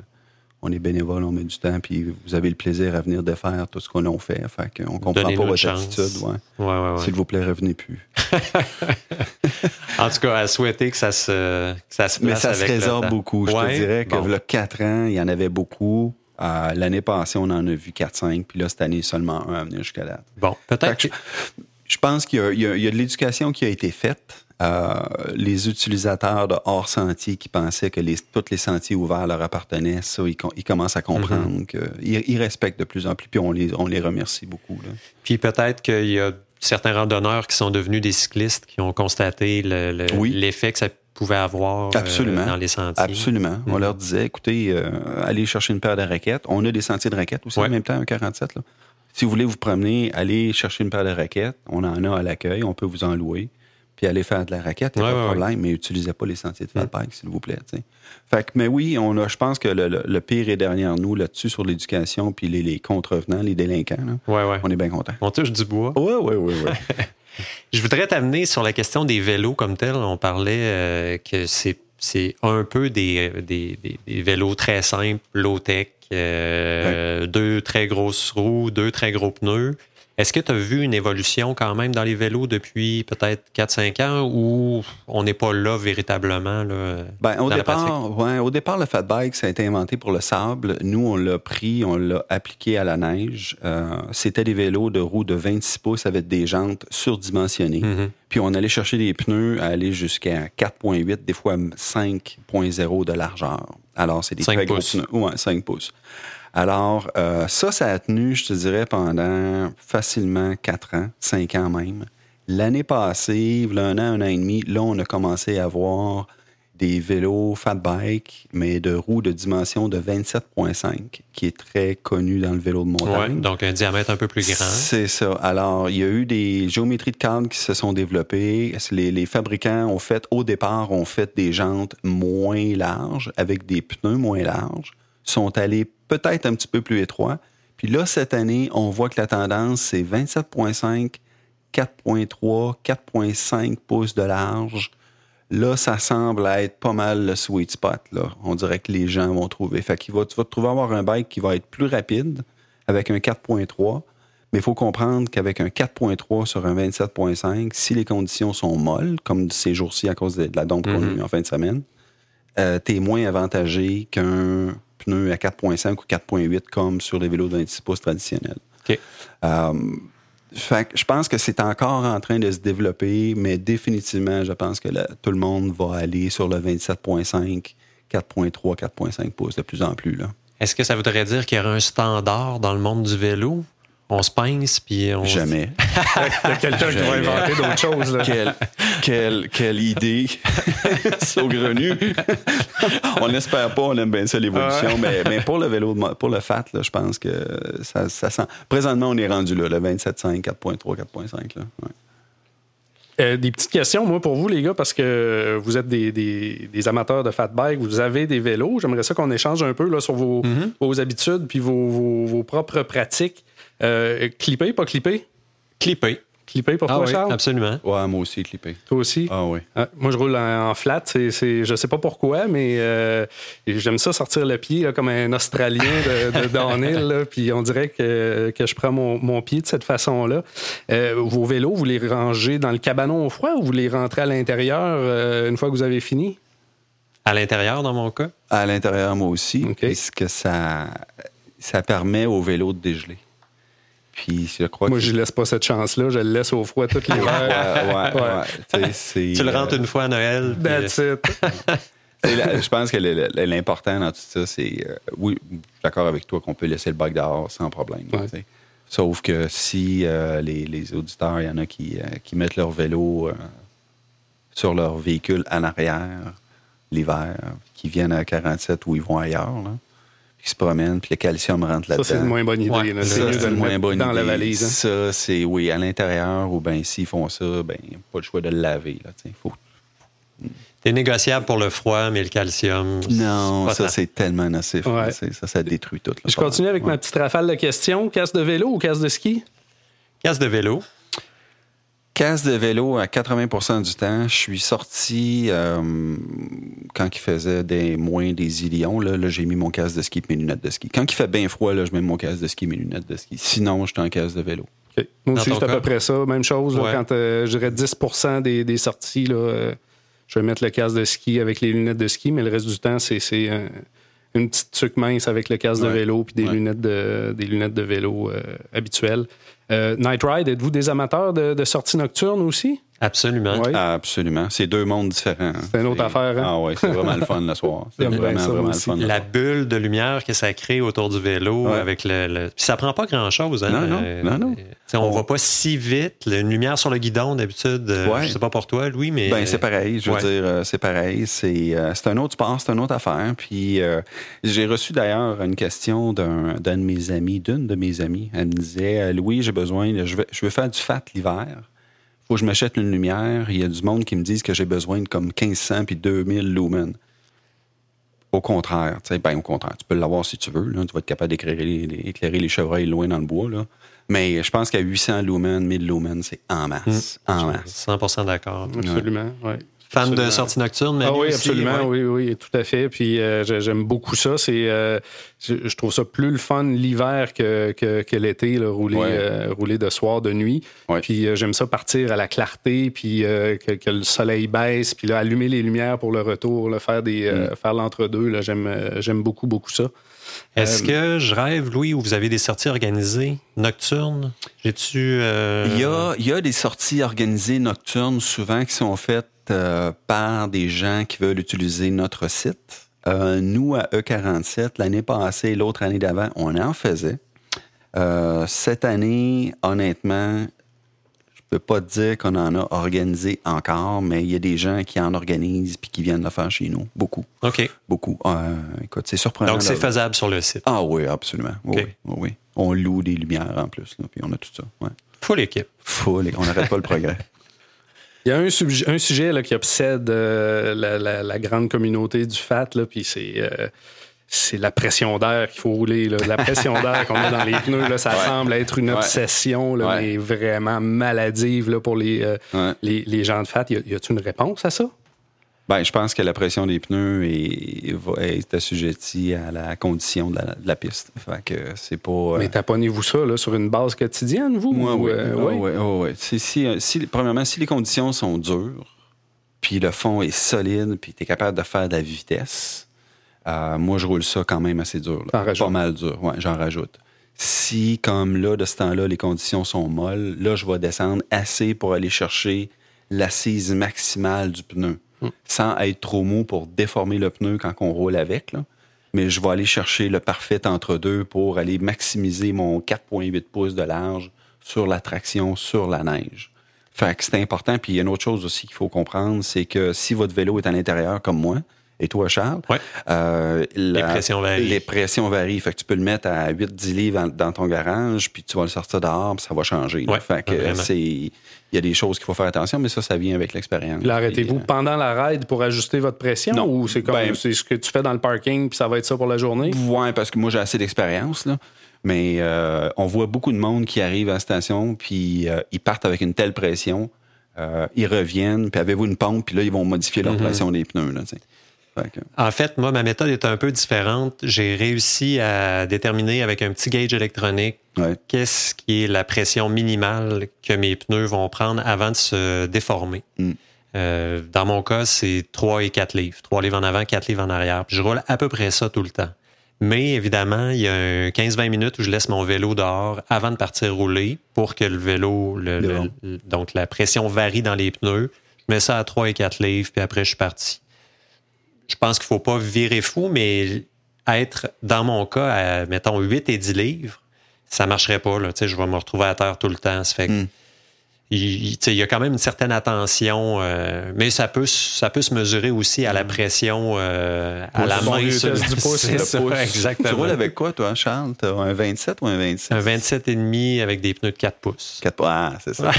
on est bénévole, on met du temps, puis vous avez le plaisir à venir défaire tout ce qu'on a fait. Fait qu'on comprend pas votre chance. attitude. Ouais. Ouais, ouais, ouais. S'il vous plaît, revenez plus. En tout cas, à souhaiter que ça se, que ça se Mais ça se avec le résorbe beaucoup. Je te dirais que bon. là, 4 ans, il y en avait beaucoup. Euh, L'année passée, on en a vu 4-5, puis là, cette année, seulement un à venir jusqu'à date. Bon, peut-être Je pense qu'il y a de l'éducation qui a été faite. Euh, les utilisateurs de hors sentier qui pensaient que les, tous les sentiers ouverts leur appartenaient, ça, ils, com- ils commencent à comprendre Mm-hmm. qu'ils ils respectent de plus en plus, puis on les, on les remercie beaucoup. là. Puis peut-être qu'il y a certains randonneurs qui sont devenus des cyclistes qui ont constaté le- le- Oui. l'effet que ça pouvait avoir euh, dans les sentiers. Absolument. On Mhm. leur disait, écoutez, euh, allez chercher une paire de raquettes. On a des sentiers de raquettes aussi Ouais. en même temps, un 47. Là. Si vous voulez vous promener, allez chercher une paire de raquettes. On en a à l'accueil, on peut vous en louer. Puis allez faire de la raquette, Ouais, pas de ouais, problème, mais utilisez pas les sentiers de fat bike, s'il vous plaît. Fait que, mais oui, on a, je pense que le, le- le pire est derrière nous là-dessus sur l'éducation, puis les, les contrevenants, les délinquants. là. Ouais, ouais. On est bien contents. On touche du bois. Oui, oui, oui, oui. Je voudrais t'amener sur la question des vélos comme tel. On parlait euh, que c'est, c'est un peu des, des, des- des vélos très simples, low-tech, euh, deux très grosses roues, deux très gros pneus. Est-ce que tu as vu une évolution quand même dans les vélos depuis peut-être 4-5 ans ou on n'est pas là véritablement? Là, Ben, au, dans la pratique? départ, ouais, au départ, le fat bike, ça a été inventé pour le sable. Nous, on l'a pris, on l'a appliqué à la neige. Euh, C'était des vélos de roues de 26 pouces avec des jantes surdimensionnées. Mhm. Puis on allait chercher des pneus à aller jusqu'à 4,8, des fois 5,0 de largeur. Alors, c'est des 5 très gros pouces. pneus. Ouais, 5 pouces. Alors, euh, ça, ça a tenu, je te dirais, pendant facilement 4 ans, 5 ans même. L'année passée, il y a un an, un an et demi, là, on a commencé à voir des vélos fat bike, mais de roues de dimension de 27,5, qui est très connu dans le vélo de Ouais, montagne. donc un diamètre un peu plus grand. C'est ça. Alors, il y a eu des géométries de cadre qui se sont développées. Les, les fabricants ont fait, au départ, ont fait des jantes moins larges, avec des pneus moins larges, sont allés peut-être un petit peu plus étroits. Puis là, cette année, on voit que la tendance, c'est 27,5, 4,3, 4,5 pouces de large. Là, ça semble être pas mal le sweet spot. Là. On dirait que les gens vont trouver. Fait qu'il va, tu vas te trouver avoir un bike qui va être plus rapide avec un 4.3. Mais il faut comprendre qu'avec un 4.3 sur un 27.5, si les conditions sont molles, comme ces jours-ci à cause de la dompe qu'on a Mhm. eu en fin de semaine, euh, tu es moins avantagé qu'un pneu à 4.5 ou 4.8 comme sur les vélos de 26 pouces traditionnels. Euh, fait que je pense que c'est encore en train de se développer, mais définitivement, je pense que tout le monde va aller sur le 27.5, 4.3, 4.5 pouces de plus en plus. Là. Est-ce que ça voudrait dire qu'il y aurait un standard dans le monde du vélo? On se pince, puis on... Jamais. Il y a quelqu'un qui va inventer d'autres choses. là. quelle, quelle, quelle idée saugrenue. on n'espère pas, on aime bien ça l'évolution, mais, mais pour le vélo, pour le fat, là, je pense que ça, ça sent. Présentement, on est rendu là, le 27.5, 4.3, 4.5. Là. Ouais. Euh, des petites questions, moi, pour vous, les gars, parce que vous êtes des, des- des amateurs de fat bike, vous avez des vélos. J'aimerais ça qu'on échange un peu là, sur vos, vos habitudes puis vos, vos- vos propres pratiques. Euh, clipper, pas clipper? Clipper. Clipper pour Ah toi, oui, Charles? absolument. Ouais, moi aussi, clippé. Toi aussi? Ah oui. Ah, moi, je roule en, en flat. C'est, c'est- je sais pas pourquoi, mais euh, j'aime ça sortir le pied là, comme un Australien de, de downhill. là, Puis on dirait que, que je prends mon, mon pied de cette façon-là. Euh, vos vélos, vous les rangez dans le cabanon au froid ou vous les rentrez à l'intérieur euh, une fois que vous avez fini? À l'intérieur, dans mon cas? À l'intérieur, moi aussi, OK. puisque ça, ça permet au vélo de dégeler. Puis je crois Moi, que. je laisse pas cette chance-là. Je le laisse au froid toute l'hiver. Ouais, ouais, Ouais. ouais. Tu le rentres euh, une fois à Noël. puis- That's it. Là, je pense que l'important dans tout ça, c'est. euh, oui, je suis d'accord avec toi qu'on peut laisser le bac dehors sans problème. Ouais. Sauf que si euh, les, les auditeurs, il y en a qui, euh, qui mettent leur vélo euh, sur leur véhicule en arrière l'hiver, qui viennent à 47 ou ils vont ailleurs, là, qui se promènent, puis le calcium rentre Ça, là-dedans. c'est une moins bonne idée. Ouais, là. Ça, C'est mieux de c'est le une moins bonne dans la idée. valise. hein. Ça, c'est, oui, à l'intérieur, ou bien s'ils font ça, ben, pas le choix de le laver. Là, faut T'es négociable pour le froid, mais le calcium. Non, ça, tant. c'est tellement nocif. Ouais. là, c'est- Ça, ça détruit tout. là, Je continue avec Ouais. ma petite rafale de questions. Casse de vélo ou casse de ski? Casse de vélo. Casse de vélo à 80% du temps. Je suis sorti euh, quand il faisait des moins des illions. Là, là, j'ai mis mon casque de ski et mes lunettes de ski. Quand il fait bien froid, là, je mets mon casque de ski et mes lunettes de ski. Sinon, je suis en casque de vélo. OK. Moi aussi, c'est à peu près ça. Même chose. là, quand euh, je dirais 10 des, des sorties, là, euh, je vais mettre le casque de ski avec les lunettes de ski, mais le reste du temps, c'est c'est, euh, une petite tuque mince avec le casque de vélo puis des, Ouais. lunettes de, des lunettes de vélo habituelles. Euh, Night Ride, êtes-vous des amateurs de, de sorties nocturnes aussi? Absolument. Oui. Absolument. C'est deux mondes différents. C'est une autre affaire, hein? Ah ouais, c'est vraiment le fun le soir. C'est vraiment, ça, vraiment le fun. La soir. bulle de lumière que ça crée autour du vélo Ouais. avec le, le- Puis ça prend pas grand-chose. Hein? Non, non, Euh, non, non. on On- va pas si vite. Une lumière sur le guidon, d'habitude, euh, Ouais. je sais pas pour toi, Louis, mais... Ben, c'est pareil. Je veux Ouais. dire, euh, c'est pareil. C'est euh, c'est un autre sport, c'est une autre affaire. Puis euh, j'ai reçu d'ailleurs une question d'un d'un de mes amis, d'une de mes amies. Elle me disait Louis, j'ai besoin, de- je veux, je veux faire du fat l'hiver. Faut que je m'achète une lumière. Il y a du monde qui me disent que j'ai besoin de comme 1500 puis 2000 lumens. Au contraire, tu sais, ben au contraire, tu peux l'avoir si tu veux. Là, tu vas être capable d'éclairer les, éclairer les chevreuils loin dans le bois. Là. Mais je pense qu'à 800 lumens, 1000 lumens, c'est en masse. En masse. 100 d'accord. Absolument, ouais. Fan de sortie nocturne, mais Ah oui, absolument, ouais. oui, oui, tout à fait. Puis euh, j'ai- j'aime beaucoup ça. C'est, euh, je, trouve ça plus le fun l'hiver que, que, que l'été, là, rouler, Ouais. euh, rouler de soir, de nuit. Ouais. Puis euh, j'aime ça partir à la clarté, puis euh, que, que le soleil baisse, puis là, allumer les lumières pour le retour, là, faire, des, Mm. euh, faire l'entre-deux. Là, j'aime, j'aime beaucoup, beaucoup ça. Est-ce Euh, que je rêve, Louis, où vous avez des sorties organisées nocturnes? J'ai-tu... euh, Il y, a, il y a des sorties organisées nocturnes souvent qui sont faites euh, par des gens qui veulent utiliser notre site. Nous, à E47, l'année passée et l'autre année d'avant, on en faisait. Cette année, honnêtement, peux pas te dire qu'on en a organisé encore, mais il y a des gens qui en organisent puis qui viennent le faire chez nous. Beaucoup, OK. beaucoup. Euh, écoute, c'est surprenant. Donc, c'est faisable sur le site. Ah oui, absolument. Oui, OK. oui, oui. On loue des lumières en plus, là, puis on a tout ça. Ouais. Full équipe. Full, et on n'arrête pas le progrès. Il y a un, sujet- un sujet là, qui obsède euh, la, la- la grande communauté du FAT, là, puis c'est, euh, c'est la pression d'air qu'il faut rouler. là. La pression d'air qu'on a dans les pneus, là, ça Ouais. semble être une obsession, là, Ouais. mais vraiment maladive là, pour les, euh, Ouais. les, les gens de FAT. Y a-t-il une réponse à ça? Ben, je pense que la pression des pneus est, est assujettie à la condition de la, de la piste. Fait que c'est pas. euh, Mais taponnez-vous ça là, sur une base quotidienne, vous? Moi, ou, oui. euh, Ah, oui? ouais, ah, ouais. Si, si, si- premièrement, si les conditions sont dures, puis le fond est solide, puis tu es capable de faire de la vitesse, euh, moi, je roule ça quand même assez dur. là. Pas mal dur. Ouais, j'en rajoute. Si, comme là, de ce temps-là, les conditions sont molles, là, je vais descendre assez pour aller chercher l'assise maximale du pneu, sans être trop mou pour déformer le pneu quand on roule avec. Là. Mais je vais aller chercher le parfait entre-deux pour aller maximiser mon 4,8 pouces de large sur la traction, sur la neige. Fait que c'est important. Puis il y a une autre chose aussi qu'il faut comprendre, c'est que si votre vélo est à l'intérieur comme moi, et toi, Charles, Ouais. euh, la- Les pressions varient. Les pressions varient. Fait que tu peux le mettre à 8-10 livres dans, ton garage, puis tu vas le sortir dehors, puis ça va changer. Ouais, fait que c'est. Il y a des choses qu'il faut faire attention, mais ça, ça vient avec l'expérience. Puis là, arrêtez-vous Puis, euh, pendant la ride pour ajuster votre pression Non. ou c'est comme Ben- c'est ce que tu fais dans le parking puis ça va être ça pour la journée? Ouais, parce que moi, j'ai assez d'expérience, là. Mais euh, on voit beaucoup de monde qui arrive à la station, puis euh, ils partent avec une telle pression, euh, ils reviennent, puis avez-vous une pompe, puis là, ils vont modifier leur Mhm. pression des pneus, là, En fait, moi, ma méthode est un peu différente. J'ai réussi à déterminer avec un petit gauge électronique ouais. qu'est-ce qui est la pression minimale que mes pneus vont prendre avant de se déformer. Mm. Euh, dans mon cas, c'est 3 et 4 livres. 3 livres en avant, 4 livres en arrière. Puis je roule à peu près ça tout le temps. Mais évidemment, il y a 15-20 minutes où je laisse mon vélo dehors avant de partir rouler pour que le vélo, donc la pression varie dans les pneus. Je mets ça à 3 et 4 livres, puis après, je suis parti. Je pense qu'il ne faut pas virer fou, mais être, dans mon cas, à, mettons, 8 et 10 livres, ça ne marcherait pas. Je vais me retrouver à terre tout le temps. Ça fait hmm il, il, y a quand même une certaine attention, euh, mais ça peut, ça peut se mesurer aussi à la mm. pression euh, à la main. Sur, du pouce, le pouce. exactement. Tu roules avec quoi, toi, Charles? un 27 ou un 26? Un 27 et demi avec des pneus de 4 pouces. 4 pouces, ah, c'est ça.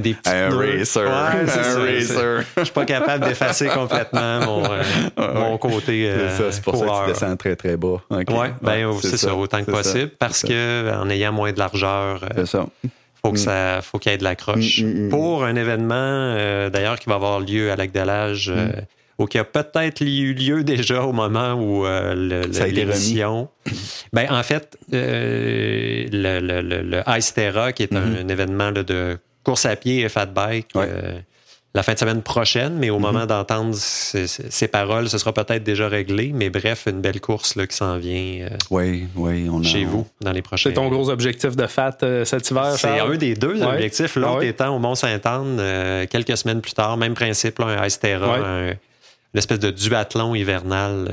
des petits un pneus. racer. un racer. Je suis pas capable d'effacer complètement mon, euh, mon côté euh, C'est pour ça que tu descends très, très bas. Okay. Oui, ben, c'est ça, autant que possible, parce que en ayant moins de largeur... c'est ça faut que mm. ça, faut qu'il y ait de l'accroche. Mm, mm, Pour un événement, euh, d'ailleurs, qui va avoir lieu à Lac de l'Âge, euh, ou qui a peut-être eu lieu déjà au moment où euh, l'émission. Ben, en fait, le, le, le, Ice Terra, qui est mm-hmm. un, événement de course à pied et fat bike, la fin de semaine prochaine, mais au mhm. moment d'entendre ces, paroles, ce sera peut-être déjà réglé. Mais bref, une belle course là, qui s'en vient euh, oui, oui, on chez vous dans les prochains. C'est ton gros objectif de FAT euh, cet hiver? C'est un des deux objectifs. L'autre ah étant au Mont-Saint-Anne, euh, quelques semaines plus tard, même principe, un Ice Terra, une espèce de duathlon hivernal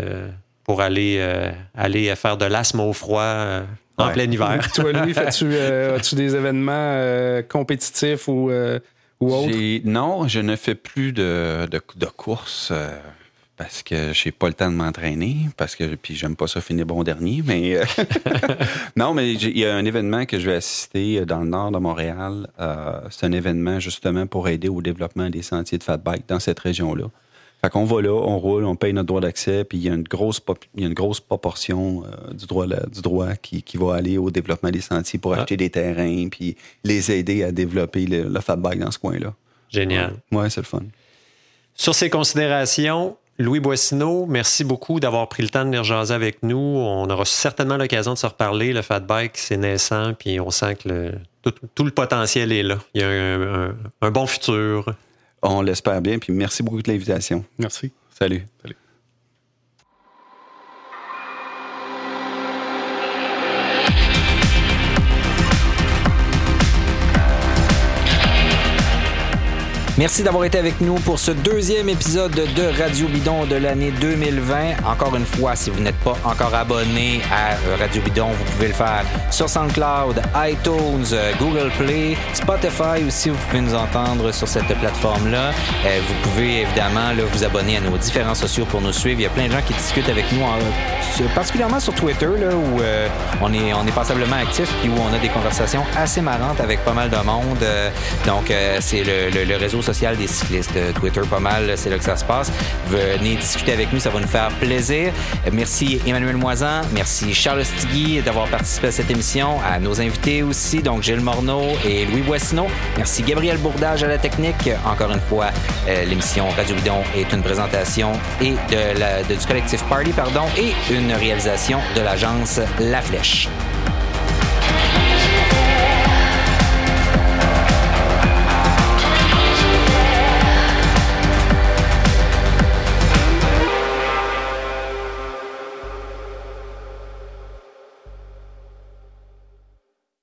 pour aller, aller faire de l'asthme au froid en plein hiver. Toi, Louis, fais-tu, as-tu des événements compétitifs ou non, je ne fais plus de, de, courses euh, parce que j'ai pas le temps de m'entraîner, parce que puis j'aime pas ça finir bon dernier, mais euh, non, mais il y a un événement que je vais assister dans le nord de Montréal. Euh, c'est un événement justement pour aider au développement des sentiers de fat bike dans cette région-là. Fait qu'on va là, on roule, on paye notre droit d'accès, puis il y a une grosse, il y a une grosse proportion euh, du droit, du droit qui, qui, va aller au développement des sentiers pour ah. acheter des terrains, puis les aider à développer le, le fat bike dans ce coin-là. Génial. Ouais, c'est le fun. Sur ces considérations, Louis Boissineau, merci beaucoup d'avoir pris le temps de venir jaser avec nous. On aura certainement l'occasion de se reparler. Le fat bike, c'est naissant, puis on sent que le, tout, le potentiel est là. Il y a un, un bon futur. On l'espère bien. Puis merci beaucoup de l'invitation. Merci. Salut. Salut. Merci d'avoir été avec nous pour ce deuxième épisode de Radio Bidon de l'année 2020. Encore une fois, si vous n'êtes pas encore abonné à euh, Radio Bidon, vous pouvez le faire sur SoundCloud, iTunes, euh, Google Play, Spotify aussi. Vous pouvez nous entendre sur cette plateforme-là. Euh, vous pouvez évidemment vous abonner à nos différents sociaux pour nous suivre. Il y a plein de gens qui discutent avec nous, particulièrement sur Twitter, où on, est, passablement actif puis où on a des conversations assez marrantes avec pas mal de monde. donc, c'est le, le, le réseau social des cyclistes. Euh, Twitter, pas mal, c'est là que ça se passe. Venez discuter avec nous, ça va nous faire plaisir. Merci Emmanuel Moisan, merci Charles Stigui d'avoir participé à cette émission, à nos invités aussi, donc Gilles Morneau et Louis Boissineau. Merci Gabriel Bourdage à la technique. Encore une fois, euh, l'émission Radio Bidon est une présentation et de du collectif Party pardon, et une réalisation de l'agence La Flèche.